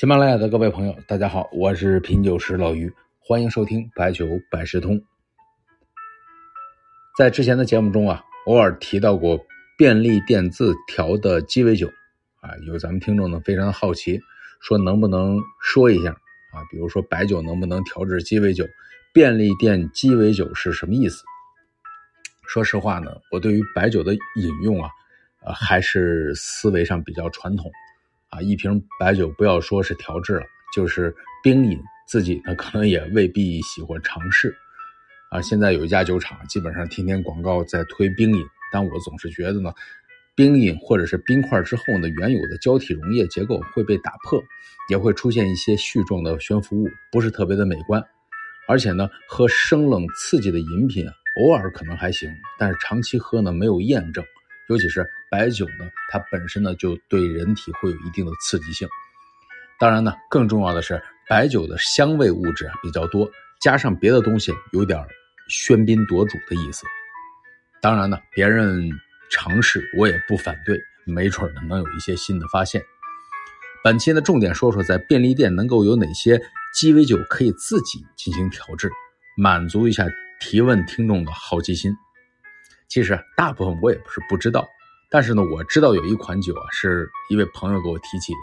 喜马拉雅的各位朋友，大家好，我是品酒师老于，欢迎收听白酒百事通。在之前的节目中啊，偶尔提到过便利店自调的鸡尾酒啊，有咱们听众呢非常的好奇，说能不能说一下啊，比如说白酒能不能调制鸡尾酒，便利店鸡尾酒是什么意思？说实话呢，我对于白酒的饮用啊，呃，还是思维上比较传统。啊，一瓶白酒不要说是调制了，就是冰饮，自己呢可能也未必喜欢尝试。啊，现在有一家酒厂，基本上天天广告在推冰饮，但我总是觉得呢，冰饮或者是冰块之后呢，原有的胶体溶液结构会被打破，也会出现一些絮状的悬浮物，不是特别的美观。而且呢，喝生冷刺激的饮品，偶尔可能还行，但是长期喝呢，没有验证。尤其是白酒呢，它本身呢就对人体会有一定的刺激性。当然呢，更重要的是白酒的香味物质啊比较多，加上别的东西，有点喧宾夺主的意思。当然呢，别人尝试我也不反对，没准呢能有一些新的发现。本期呢重点说说在便利店能够有哪些鸡尾酒可以自己进行调制，满足一下提问听众的好奇心。其实大部分我也不是不知道，但是呢，我知道有一款酒啊，是一位朋友给我提起的，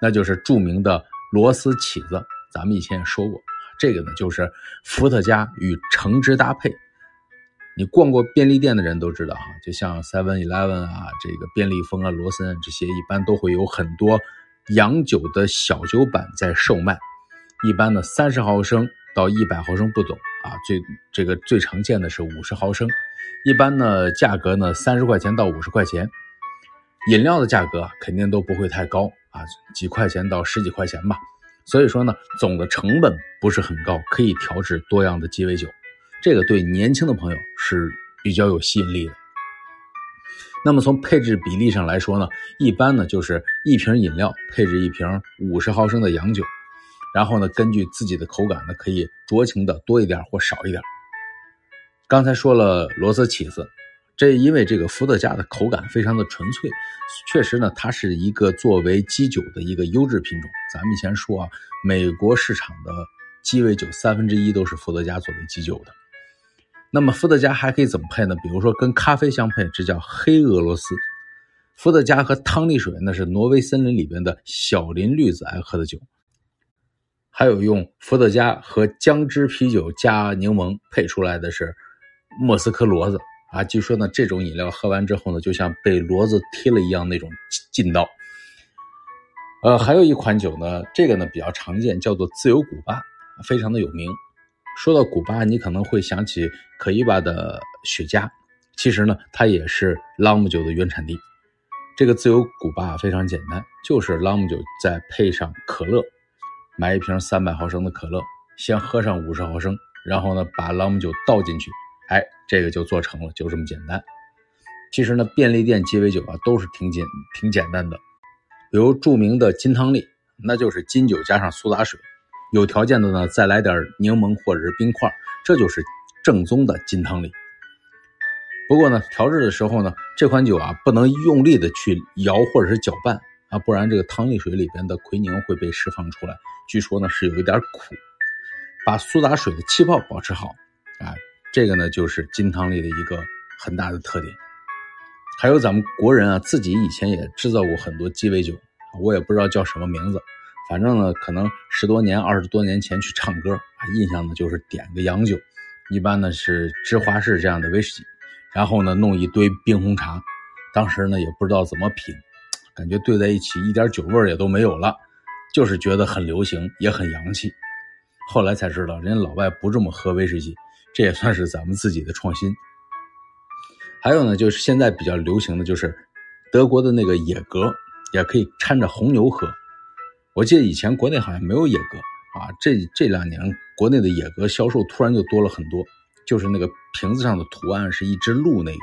那就是著名的螺丝起子。咱们以前也说过，这个呢就是伏特加与橙汁搭配。你逛过便利店的人都知道哈，就像 Seven Eleven 啊，这个便利蜂啊、罗森这些，一般都会有很多洋酒的小酒版在售卖。一般呢，三十毫升到一百毫升不等啊，最这个最常见的是五十毫升。一般呢，价格呢三十块钱到五十块钱，饮料的价格肯定都不会太高啊，几块钱到十几块钱吧。所以说呢，总的成本不是很高，可以调制多样的鸡尾酒，这个对年轻的朋友是比较有吸引力的。那么从配置比例上来说呢，一般呢就是一瓶饮料配置一瓶五十毫升的洋酒，然后呢根据自己的口感呢可以酌情的多一点或少一点。刚才说了螺丝起子，这因为这个伏特加的口感非常的纯粹，确实呢，它是一个作为基酒的一个优质品种。咱们以前说啊，美国市场的鸡尾酒三分之一都是伏特加作为基酒的。那么伏特加还可以怎么配呢？比如说跟咖啡相配，这叫黑俄罗斯。伏特加和汤力水那是挪威森林里边的小林绿子爱喝的酒。还有用伏特加和姜汁啤酒加柠檬配出来的是。莫斯科骡子啊，据说呢，这种饮料喝完之后呢，就像被骡子踢了一样那种劲道。呃，还有一款酒呢，这个呢比较常见，叫做自由古巴，非常的有名。说到古巴，你可能会想起可伊巴的雪茄，其实呢，它也是朗姆酒的原产地。这个自由古巴非常简单，就是朗姆酒再配上可乐，买一瓶三百毫升的可乐，先喝上五十毫升，然后呢，把朗姆酒倒进去。哎，这个就做成了，就这么简单。其实呢，便利店鸡尾酒啊都是挺简挺简单的，比如著名的金汤力，那就是金酒加上苏打水，有条件的呢再来点柠檬或者是冰块，这就是正宗的金汤力。不过呢，调制的时候呢，这款酒啊不能用力的去摇或者是搅拌啊，不然这个汤力水里边的奎宁会被释放出来，据说呢是有一点苦。把苏打水的气泡保持好啊。这个呢，就是金汤力的一个很大的特点。还有咱们国人啊，自己以前也制造过很多鸡尾酒，我也不知道叫什么名字。反正呢，可能十多年、二十多年前去唱歌啊，印象呢就是点个洋酒，一般呢是芝华士这样的威士忌，然后呢弄一堆冰红茶。当时呢也不知道怎么品，感觉兑在一起一点酒味也都没有了，就是觉得很流行，也很洋气。后来才知道，人家老外不这么喝威士忌。这也算是咱们自己的创新。还有呢，就是现在比较流行的就是德国的那个野格，也可以掺着红牛喝。我记得以前国内好像没有野格啊，这这两年国内的野格销售突然就多了很多。就是那个瓶子上的图案是一只鹿，那个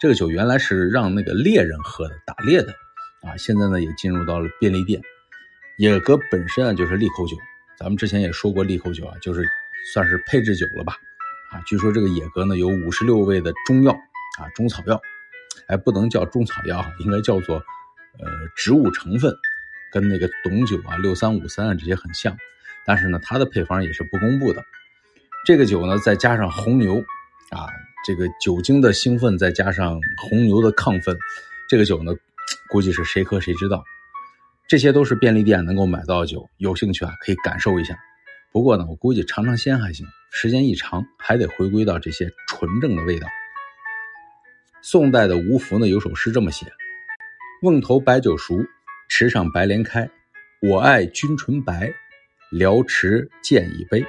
这个酒原来是让那个猎人喝的，打猎的啊。现在呢也进入到了便利店。野格本身啊就是利口酒，咱们之前也说过利口酒啊，就是算是配制酒了吧。啊，据说这个野格呢有五十六味的中药啊，中草药，哎，不能叫中草药，应该叫做呃植物成分。跟那个董酒啊、六三五三啊这些很像，但是呢，它的配方也是不公布的。这个酒呢，再加上红牛啊，这个酒精的兴奋，再加上红牛的亢奋，这个酒呢，估计是谁喝谁知道。这些都是便利店能够买到的酒，有兴趣啊可以感受一下。不过呢，我估计尝尝鲜还行，时间一长还得回归到这些纯正的味道。宋代的吴福呢有首诗这么写：“瓮头白酒熟，池上白莲开。我爱君纯白，辽池见一杯。”